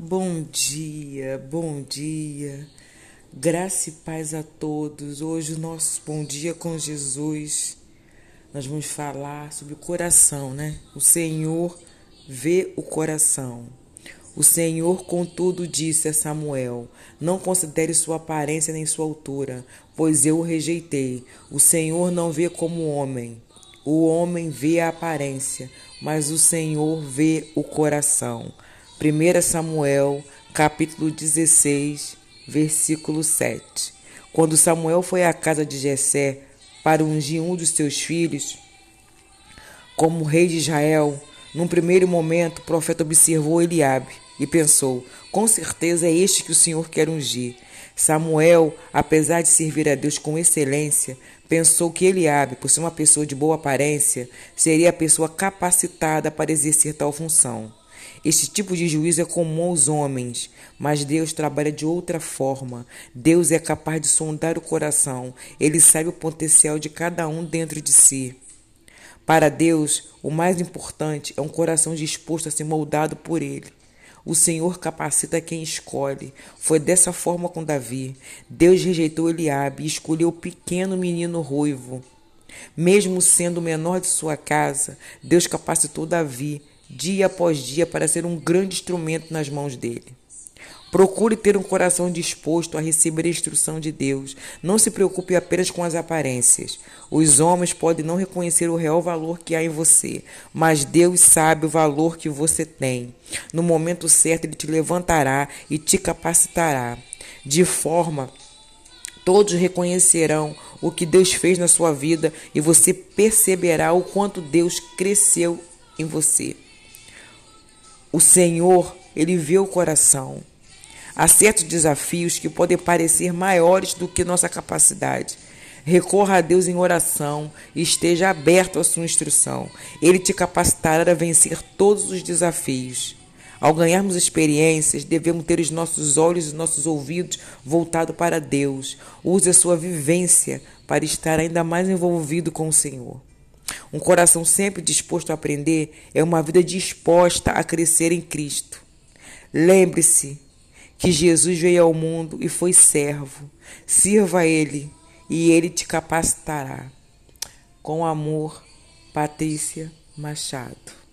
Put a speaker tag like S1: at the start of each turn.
S1: Bom dia, bom dia, graça e paz a todos. Hoje, o nosso Bom Dia com Jesus, nós vamos falar sobre o coração, né? O Senhor vê o coração. O Senhor, contudo, disse a Samuel: Não considere sua aparência nem sua altura, pois eu o rejeitei. O Senhor não vê como homem. O homem vê a aparência, mas o Senhor vê o coração. 1 Samuel, capítulo 16, versículo 7. Quando Samuel foi à casa de Jessé para ungir um dos seus filhos como rei de Israel, num primeiro momento o profeta observou Eliabe e pensou: com certeza é este que o Senhor quer ungir. Samuel, apesar de servir a Deus com excelência, pensou que Eliabe, por ser uma pessoa de boa aparência, seria a pessoa capacitada para exercer tal função. Este tipo de juízo é comum aos homens, mas Deus trabalha de outra forma. Deus é capaz de sondar o coração, ele sabe o potencial de cada um dentro de si. Para Deus, o mais importante é um coração disposto a ser moldado por ele. O Senhor capacita quem escolhe. Foi dessa forma com Davi. Deus rejeitou Eliabe e escolheu o pequeno menino ruivo. Mesmo sendo o menor de sua casa, Deus capacitou Davi dia após dia para ser um grande instrumento nas mãos dele. Procure ter um coração disposto a receber a instrução de Deus. Não se preocupe apenas com as aparências. Os homens podem não reconhecer o real valor que há em você, mas Deus sabe o valor que você tem. No momento certo, Ele te levantará e te capacitará, de forma todos reconhecerão o que Deus fez na sua vida e você perceberá o quanto Deus cresceu em você. O Senhor, ele vê o coração. Há certos desafios que podem parecer maiores do que nossa capacidade. Recorra a Deus em oração e esteja aberto à sua instrução. Ele te capacitará a vencer todos os desafios. Ao ganharmos experiências, devemos ter os nossos olhos e os nossos ouvidos voltados para Deus. Use a sua vivência para estar ainda mais envolvido com o Senhor. Um coração sempre disposto a aprender é uma vida disposta a crescer em Cristo. Lembre-se que Jesus veio ao mundo e foi servo. Sirva a Ele e Ele te capacitará. Com amor, Patrícia Machado.